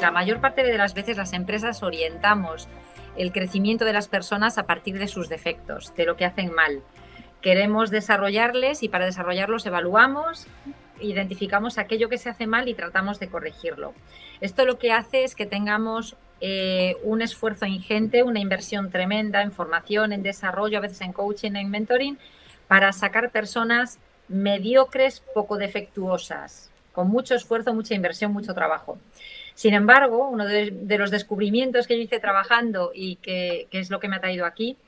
la mayor parte de las veces las empresas orientamos el crecimiento de las personas a partir de sus defectos, de lo que hacen mal. Queremos desarrollarles y para desarrollarlos evaluamos, identificamos aquello que se hace mal y tratamos de corregirlo. Esto lo que hace es que tengamos eh, un esfuerzo ingente, una inversión tremenda en formación, en desarrollo, a veces en coaching, en mentoring, para sacar personas mediocres, poco defectuosas, con mucho esfuerzo, mucha inversión, mucho trabajo. Sin embargo, uno de, los descubrimientos que yo hice trabajando y que, es lo que me ha traído aquí,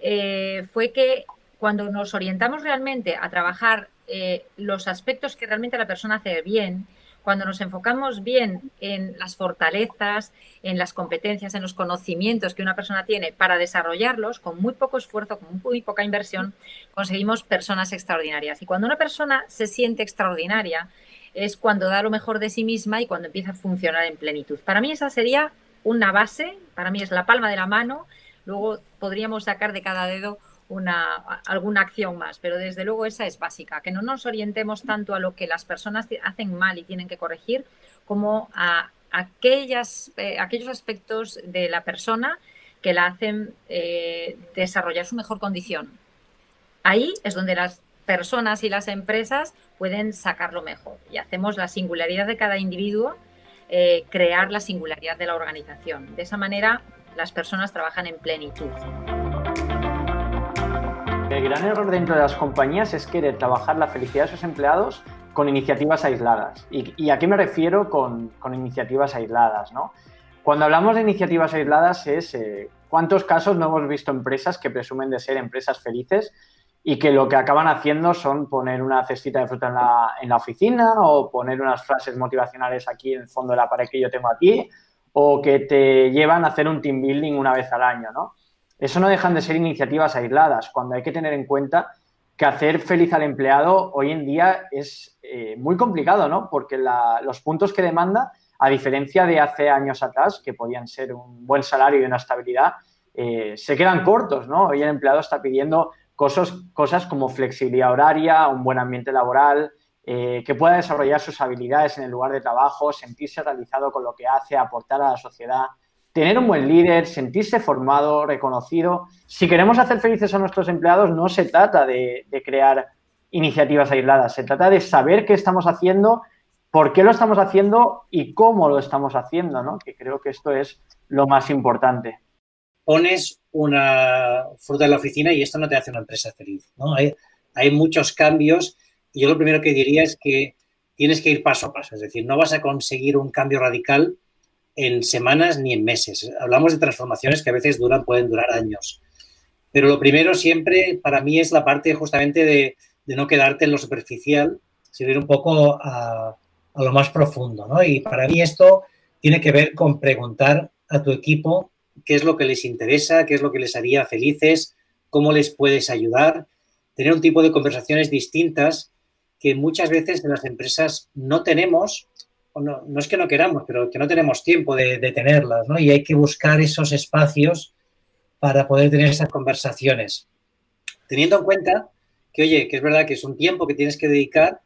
eh, fue que cuando nos orientamos realmente a trabajar eh, los aspectos que realmente la persona hace bien, cuando nos enfocamos bien en las fortalezas, en las competencias, en los conocimientos que una persona tiene para desarrollarlos, con muy poco esfuerzo, con muy poca inversión, conseguimos personas extraordinarias. Y cuando una persona se siente extraordinaria, es cuando da lo mejor de sí misma y cuando empieza a funcionar en plenitud. Para mí esa sería una base, para mí es la palma de la mano, luego podríamos sacar de cada dedo una, alguna acción más, pero desde luego esa es básica, que no nos orientemos tanto a lo que las personas hacen mal y tienen que corregir, como a aquellas, eh, aquellos aspectos de la persona que la hacen eh, desarrollar su mejor condición. Ahí es donde las personas y las empresas pueden sacarlo mejor y hacemos la singularidad de cada individuo, eh, crear la singularidad de la organización. De esa manera las personas trabajan en plenitud. El gran error dentro de las compañías es querer trabajar la felicidad de sus empleados con iniciativas aisladas. ¿Y, a qué me refiero con, iniciativas aisladas? ¿no? Cuando hablamos de iniciativas aisladas es eh, cuántos casos no hemos visto empresas que presumen de ser empresas felices y que lo que acaban haciendo son poner una cestita de fruta en la, en la oficina o poner unas frases motivacionales aquí en el fondo de la pared que yo tengo aquí o que te llevan a hacer un team building una vez al año, ¿no? Eso no dejan de ser iniciativas aisladas, cuando hay que tener en cuenta que hacer feliz al empleado hoy en día es eh, muy complicado, ¿no? Porque los puntos que demanda, a diferencia de hace años atrás, que podían ser un buen salario y una estabilidad, eh, se quedan cortos, ¿no? Hoy el empleado está pidiendo cosas, cosas como flexibilidad horaria, un buen ambiente laboral, eh, que pueda desarrollar sus habilidades en el lugar de trabajo, sentirse realizado con lo que hace, aportar a la sociedad tener un buen líder, sentirse formado, reconocido. Si queremos hacer felices a nuestros empleados, no se trata de, crear iniciativas aisladas, se trata de saber qué estamos haciendo, por qué lo estamos haciendo y cómo lo estamos haciendo, ¿no? Que creo que esto es lo más importante. Pones una fruta en la oficina y esto no te hace una empresa feliz, ¿no? Hay, hay muchos cambios y yo lo primero que diría es que tienes que ir paso a paso, es decir, no vas a conseguir un cambio radical en semanas ni en meses. Hablamos de transformaciones que a veces duran, pueden durar años. Pero lo primero siempre para mí es la parte justamente de, no quedarte en lo superficial, sino ir un poco a, lo más profundo. ¿no? Y para mí esto tiene que ver con preguntar a tu equipo qué es lo que les interesa, qué es lo que les haría felices, cómo les puedes ayudar, tener un tipo de conversaciones distintas que muchas veces en las empresas no tenemos no, es que no queramos, pero que no tenemos tiempo de, tenerlas, ¿no? Y hay que buscar esos espacios para poder tener esas conversaciones. Teniendo en cuenta que, oye, que es verdad que es un tiempo que tienes que dedicar,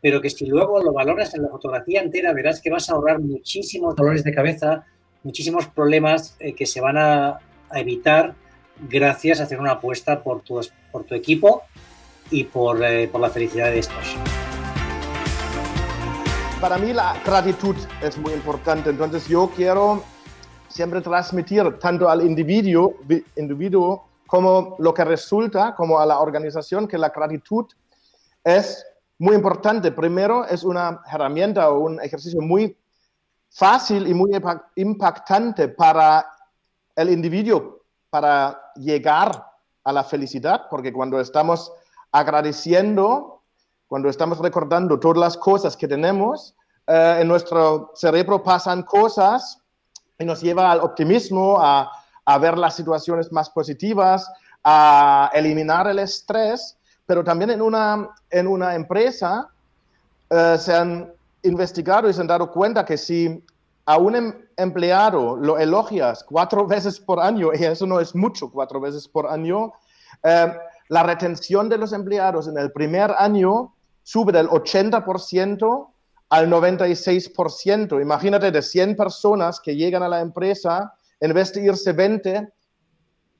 pero que si luego lo valoras en la fotografía entera, verás que vas a ahorrar muchísimos dolores de cabeza, muchísimos problemas eh, que se van a, evitar gracias a hacer una apuesta por tu, por tu equipo y por, eh, por la felicidad de estos para mí la gratitud es muy importante. Entonces yo quiero siempre transmitir tanto al individuo, individuo como lo que resulta, como a la organización, que la gratitud es muy importante. Primero, es una herramienta o un ejercicio muy fácil y muy impactante para el individuo, para llegar a la felicidad, porque cuando estamos agradeciendo cuando estamos recordando todas las cosas que tenemos, eh, en nuestro cerebro pasan cosas y nos lleva al optimismo, a, ver las situaciones más positivas, a eliminar el estrés, pero también en una, en una empresa eh, se han investigado y se han dado cuenta que si a un em, empleado lo elogias cuatro veces por año, y eso no es mucho, cuatro veces por año, eh, la retención de los empleados en el primer año sube del 80% al 96%. Imagínate de 100 personas que llegan a la empresa, en vez de irse 20,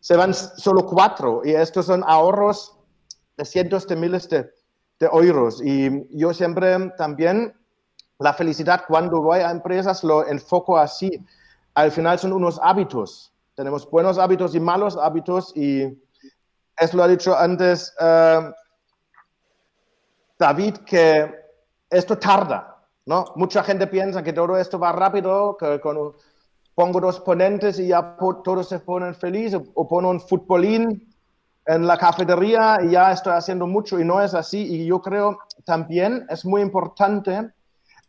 se van solo 4 y estos son ahorros de cientos de miles de, de euros. Y yo siempre también la felicidad cuando voy a empresas lo enfoco así. Al final son unos hábitos. Tenemos buenos hábitos y malos hábitos y es lo ha dicho antes eh, David que esto tarda, ¿no? Mucha gente piensa que todo esto va rápido, que con, pongo dos ponentes y ya todos se ponen felices o, pongo un futbolín en la cafetería y ya estoy haciendo mucho y no es así. Y yo creo también es muy importante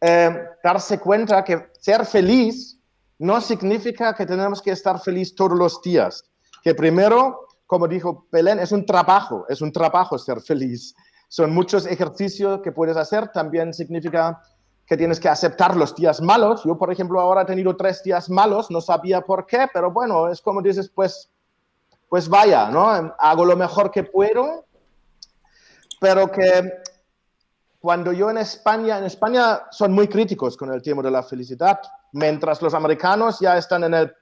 eh, darse cuenta que ser feliz no significa que tenemos que estar feliz todos los días. Que primero, como dijo Belén, es un trabajo, es un trabajo ser feliz. Son muchos ejercicios que puedes hacer. También significa que tienes que aceptar los días malos. Yo, por ejemplo, ahora he tenido tres días malos, no sabía por qué, pero bueno, es como dices, pues, pues vaya, ¿no? Hago lo mejor que puedo, pero que cuando yo en España, en España son muy críticos con el tema de la felicidad, mientras los americanos ya están en el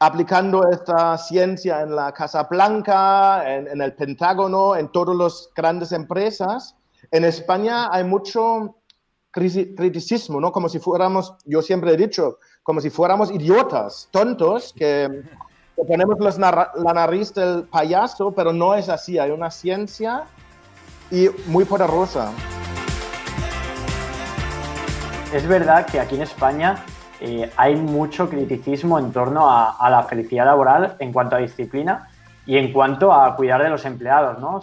aplicando esta ciencia en la Casa Blanca, en, el Pentágono, en todas las grandes empresas. En España hay mucho criticismo, ¿no? Como si fuéramos, yo siempre he dicho, como si fuéramos idiotas, tontos, que, ponemos la nariz del payaso, pero no es así. Hay una ciencia y muy poderosa. Es verdad que aquí en España eh, hay mucho criticismo en torno a, la felicidad laboral en cuanto a disciplina y en cuanto a cuidar de los empleados. ¿no?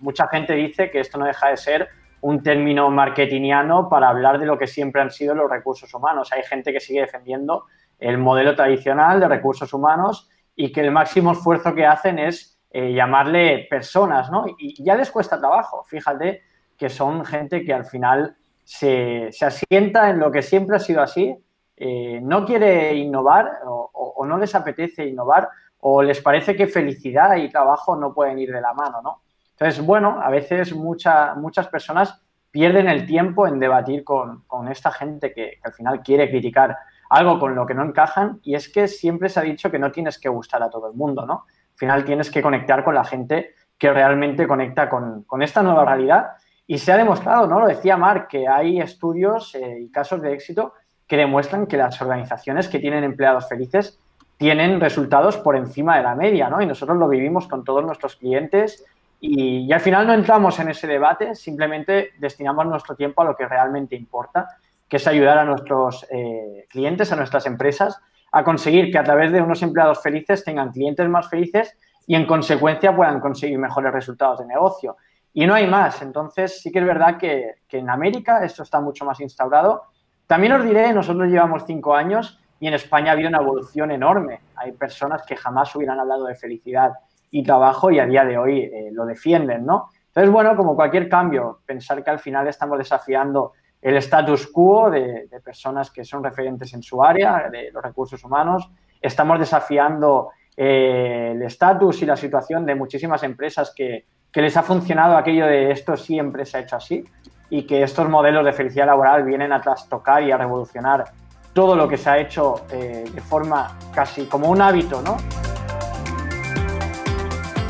mucha gente dice que esto no deja de ser un término marketingiano para hablar de lo que siempre han sido los recursos humanos. Hay gente que sigue defendiendo el modelo tradicional de recursos humanos y que el máximo esfuerzo que hacen es eh, llamarle personas, ¿no? Y ya les cuesta trabajo. Fíjate que son gente que al final se, asienta en lo que siempre ha sido así eh, no quiere innovar o, no les apetece innovar o les parece que felicidad y trabajo no pueden ir de la mano, ¿no? Entonces, bueno, a veces muchas personas pierden el tiempo en debatir con, esta gente que, al final quiere criticar algo con lo que no encajan y es que siempre se ha dicho que no tienes que gustar a todo el mundo, ¿no? Al final tienes que conectar con la gente que realmente conecta con, esta nueva realidad y se ha demostrado, ¿no? Lo decía Mark, que hay estudios eh, y casos de éxito que demuestran que las organizaciones que tienen empleados felices tienen resultados por encima de la media, ¿no? Y nosotros lo vivimos con todos nuestros clientes y, al final no entramos en ese debate, simplemente destinamos nuestro tiempo a lo que realmente importa, que es ayudar a nuestros eh, clientes, a nuestras empresas, a conseguir que a través de unos empleados felices tengan clientes más felices y en consecuencia puedan conseguir mejores resultados de negocio. Y no hay más. Entonces sí que es verdad que, que en América esto está mucho más instaurado también os diré, nosotros llevamos cinco años y en España ha habido una evolución enorme. Hay personas que jamás hubieran hablado de felicidad y trabajo y a día de hoy eh, lo defienden, ¿no? Entonces, bueno, como cualquier cambio, pensar que al final estamos desafiando el status quo de, personas que son referentes en su área, de los recursos humanos, estamos desafiando eh, el estatus y la situación de muchísimas empresas que, que les ha funcionado aquello de esto siempre se ha hecho así y que estos modelos de felicidad laboral vienen a trastocar y a revolucionar todo lo que se ha hecho eh, de forma casi como un hábito, ¿no?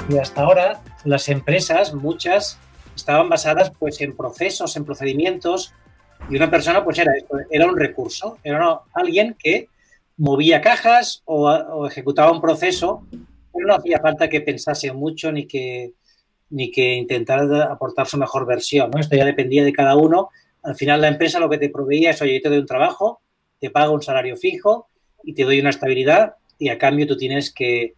Y hasta ahora las empresas, muchas, estaban basadas pues en procesos, en procedimientos y una persona pues era era un recurso, era alguien que movía cajas o, o ejecutaba un proceso, pero no hacía falta que pensase mucho ni que ni que intentar aportar su mejor versión. ¿no? Esto ya dependía de cada uno. Al final la empresa lo que te proveía es, oye, yo te doy un trabajo, te pago un salario fijo y te doy una estabilidad y a cambio tú tienes que,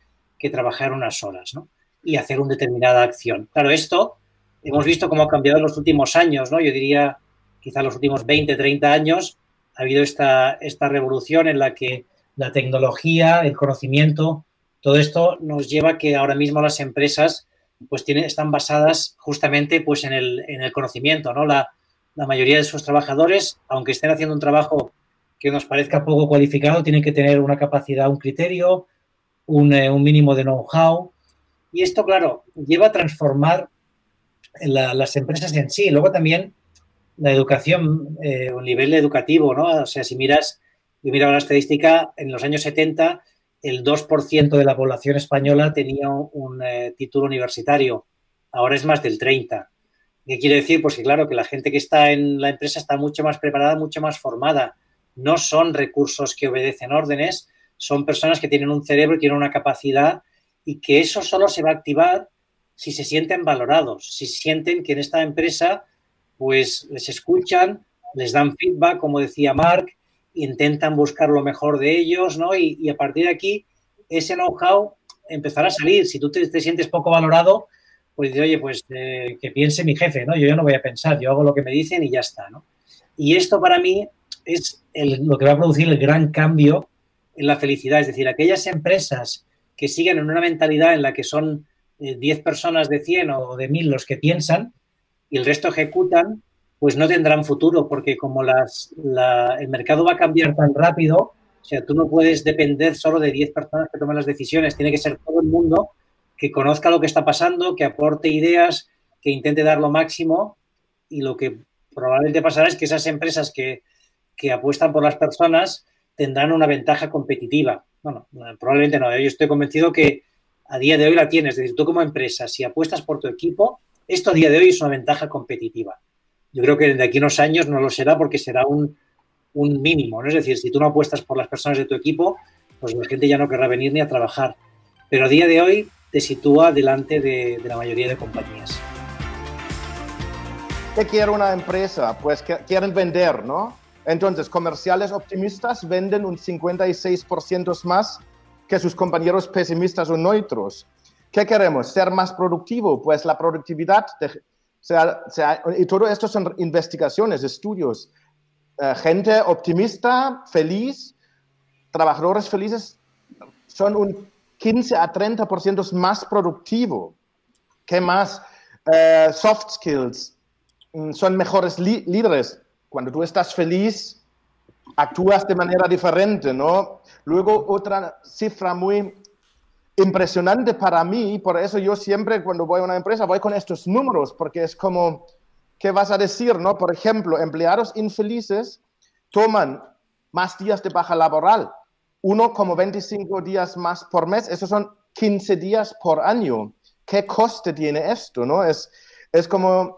trabajar unas horas ¿no? y hacer una determinada acción. Claro, esto hemos visto cómo ha cambiado en los últimos años, ¿no? Yo diría quizá los últimos 20, 30 años ha habido esta, esta revolución en la que la tecnología, el conocimiento, todo esto nos lleva a que ahora mismo las empresas pues tiene, están basadas justamente pues en el, en el conocimiento, ¿no? La, la, mayoría de sus trabajadores, aunque estén haciendo un trabajo que nos parezca poco cualificado, tienen que tener una capacidad, un criterio, un, eh, un mínimo de know-how. Y esto, claro, lleva a transformar las empresas en sí. Luego también la educación, eh, un nivel educativo, ¿no? O sea, si miras, yo miraba la estadística, en los años 70 el 2% de la población española tenía un eh, título universitario, ahora es más del 30%. ¿Qué quiere decir? Pues que claro, que la gente que está en la empresa está mucho más preparada, mucho más formada. No son recursos que obedecen órdenes, son personas que tienen un cerebro tienen una capacidad y que eso solo se va a activar si se sienten valorados, si sienten que en esta empresa pues les escuchan, les dan feedback, como decía Mark, intentan buscar lo mejor de ellos, ¿no? Y, a partir de aquí, ese know-how empezará a salir. Si tú te, sientes poco valorado, pues dices, oye, pues eh, que piense mi jefe, ¿no? Yo no voy a pensar, yo hago lo que me dicen y ya está, ¿no? Y esto para mí es lo que va a producir el gran cambio en la felicidad. Es decir, aquellas empresas que siguen en una mentalidad en la que son 10 eh, personas de 100 o de 1000 los que piensan y el resto ejecutan, pues no tendrán futuro, porque como las, el mercado va a cambiar tan rápido, o sea, tú no puedes depender solo de 10 personas que tomen las decisiones, tiene que ser todo el mundo que conozca lo que está pasando, que aporte ideas, que intente dar lo máximo y lo que probablemente pasará es que esas empresas que, que apuestan por las personas tendrán una ventaja competitiva. Bueno, probablemente no. Yo estoy convencido que a día de hoy la tienes. Es decir, tú como empresa, si apuestas por tu equipo, esto a día de hoy es una ventaja competitiva. Yo creo que de aquí a unos años no lo será porque será un, mínimo. ¿no? Es decir, si tú no apuestas por las personas de tu equipo, pues la gente ya no querrá venir ni a trabajar. Pero a día de hoy te sitúa delante de, de la mayoría de compañías. ¿Qué quiere una empresa? Pues que quieren vender, ¿no? Entonces, comerciales optimistas venden un 56% más que sus compañeros pesimistas o neutros. ¿Qué queremos? ¿Ser más productivo? Pues la productividad, y todo esto son investigaciones, estudios. Eh, gente optimista, feliz, trabajadores felices son un 15 a 30% más productivo. ¿Qué más? Eh, soft skills, mm, son mejores líderes, cuando tú estás feliz, actúas de manera diferente, ¿no? Luego, otra cifra muy impresionante para mí, por eso yo siempre cuando voy a una empresa voy con estos números, porque es como, ¿qué vas a decir, no? Por ejemplo, empleados infelices toman más días de baja laboral, uno como 25 días más por mes, esos son 15 días por año. ¿Qué coste tiene esto, no? Es, es como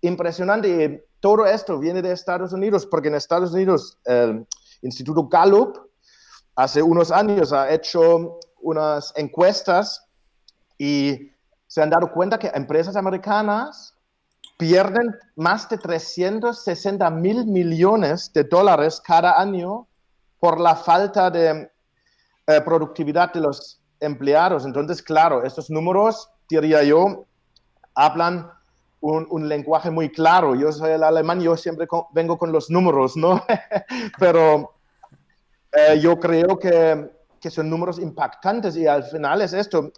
impresionante todo esto viene de Estados Unidos, porque en Estados Unidos el Instituto Gallup hace unos años ha hecho unas encuestas y se han dado cuenta que empresas americanas pierden más de 360 mil millones de dólares cada año por la falta de eh, productividad de los empleados. Entonces, claro, estos números, diría yo, hablan un, lenguaje muy claro. Yo soy el alemán, yo siempre vengo con los números, ¿no? Pero eh, yo creo que, que, son números impactantes y al final es esto,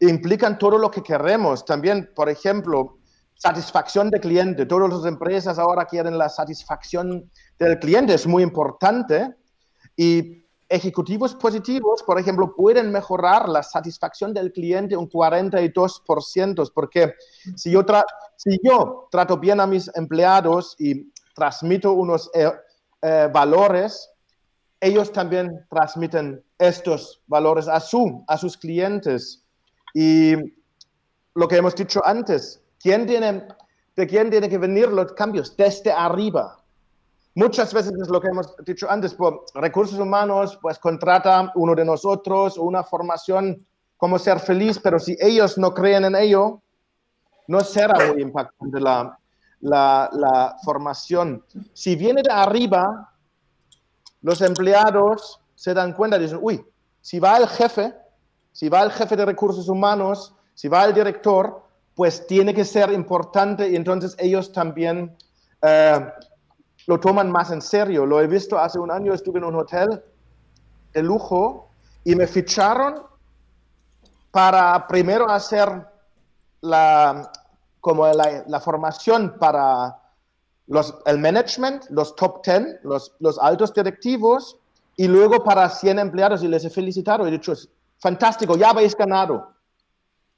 implican todo lo que queremos. También, por ejemplo, satisfacción de cliente. Todas las empresas ahora quieren la satisfacción del cliente, es muy importante. Y ejecutivos positivos, por ejemplo, pueden mejorar la satisfacción del cliente un 42%, porque si yo, si yo trato bien a mis empleados y transmito unos eh, eh, valores, ellos también transmiten estos valores a, su, a sus clientes. Y lo que hemos dicho antes, ¿quién tiene, ¿de quién tiene que venir los cambios? Desde arriba. Muchas veces es lo que hemos dicho antes, por recursos humanos, pues contrata uno de nosotros una formación como ser feliz, pero si ellos no creen en ello, no será muy impactante la, la, la formación. Si viene de arriba, los empleados se dan cuenta y dicen, uy, si va el jefe, si va el jefe de recursos humanos, si va el director, pues tiene que ser importante y entonces ellos también eh, lo toman más en serio. Lo he visto hace un año, estuve en un hotel de lujo y me ficharon para primero hacer la, como la, formación para los, el management, los top 10, los, los altos directivos, y luego para 100 empleados y les he felicitado. He dicho, fantástico, ya habéis ganado.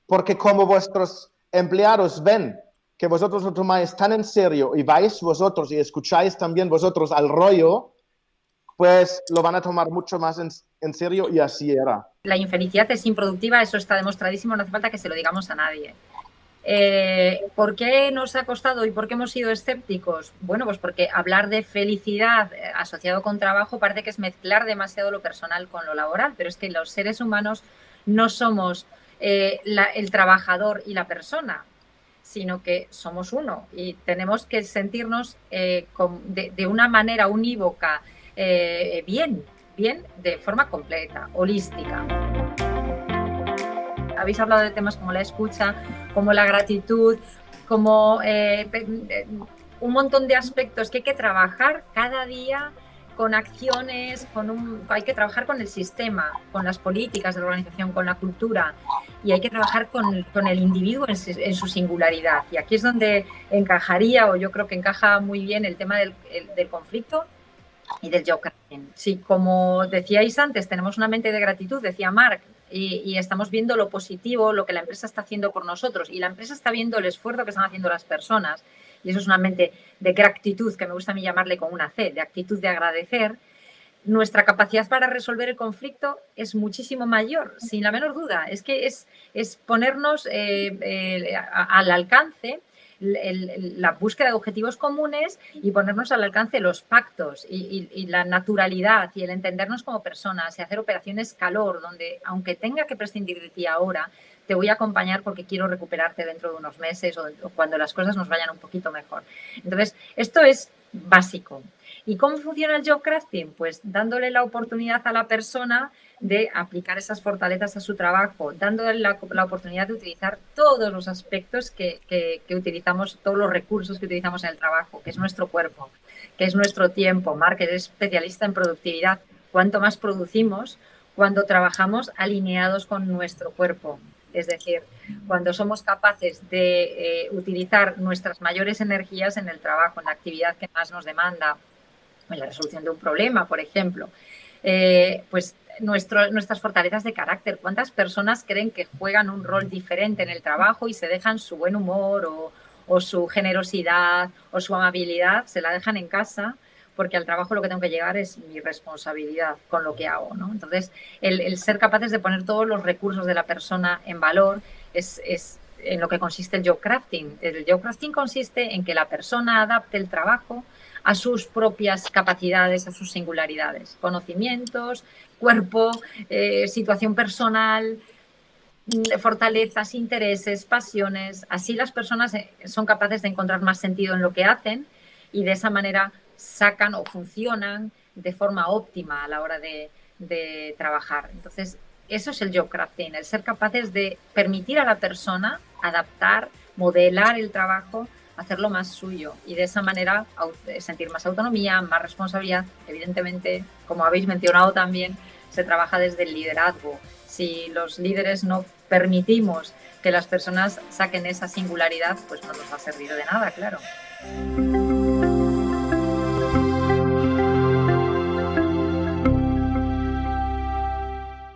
Porque como vuestros empleados ven que vosotros lo tomáis tan en serio y vais vosotros y escucháis también vosotros al rollo, pues lo van a tomar mucho más en, serio y así era. La infelicidad es improductiva, eso está demostradísimo, no hace falta que se lo digamos a nadie. Eh, ¿Por qué nos ha costado y por qué hemos sido escépticos? Bueno, pues porque hablar de felicidad eh, asociado con trabajo parece que es mezclar demasiado lo personal con lo laboral, pero es que los seres humanos no somos eh, el trabajador y la persona, sino que somos uno y tenemos que sentirnos de, de, una manera unívoca, bien, bien, de forma completa, holística habéis hablado de temas como la escucha, como la gratitud, como eh, eh, un montón de aspectos que hay que trabajar cada día con acciones, con un, hay que trabajar con el sistema, con las políticas de la organización, con la cultura y hay que trabajar con, con el individuo en, su singularidad. Y aquí es donde encajaría, o yo creo que encaja muy bien el tema del, del conflicto y del yo Sí, como decíais antes, tenemos una mente de gratitud, decía Mark, y, estamos viendo lo positivo, lo que la empresa está haciendo por nosotros y la empresa está viendo el esfuerzo que están haciendo las personas y eso es una mente de gratitud, que me gusta a mí llamarle con una C, de actitud de agradecer, nuestra capacidad para resolver el conflicto es muchísimo mayor, sin la menor duda. Es que es, es ponernos eh, eh, al alcance la búsqueda de objetivos comunes y ponernos al alcance los pactos y, la naturalidad y el entendernos como personas y hacer operaciones calor, donde aunque tenga que prescindir de ti ahora, te voy a acompañar porque quiero recuperarte dentro de unos meses o, o cuando las cosas nos vayan un poquito mejor. Entonces, esto es básico. ¿Y cómo funciona el job crafting? Pues dándole la oportunidad a la persona de aplicar esas fortalezas a su trabajo, dándole la, oportunidad de utilizar todos los aspectos que, utilizamos, todos los recursos que utilizamos en el trabajo, que es nuestro cuerpo, que es nuestro tiempo. Mark es especialista en productividad. Cuanto más producimos, cuando trabajamos alineados con nuestro cuerpo. Es decir, cuando somos capaces de eh, utilizar nuestras mayores energías en el trabajo, en la actividad que más nos demanda, en la resolución de un problema, por ejemplo, eh, pues nuestras fortalezas de carácter. ¿Cuántas personas creen que juegan un rol diferente en el trabajo y se dejan su buen humor o, su generosidad o su amabilidad, se la dejan en casa? porque al trabajo lo que tengo que llegar es mi responsabilidad con lo que hago. ¿no? Entonces, el, ser capaces de poner todos los recursos de la persona en valor es, es, en lo que consiste el job crafting. El job crafting consiste en que la persona adapte el trabajo a sus propias capacidades, a sus singularidades, conocimientos, cuerpo, eh, situación personal, mm, fortalezas, intereses, pasiones. Así las personas eh, son capaces de encontrar más sentido en lo que hacen y de esa manera sacan o funcionan de forma óptima a la hora de, de trabajar. Entonces, eso es el job crafting, el ser capaces de permitir a la persona adaptar, modelar el trabajo hacerlo más suyo y de esa manera sentir más autonomía, más responsabilidad. Evidentemente, como habéis mencionado también, se trabaja desde el liderazgo. Si los líderes no permitimos que las personas saquen esa singularidad, pues no nos va a servir de nada, claro.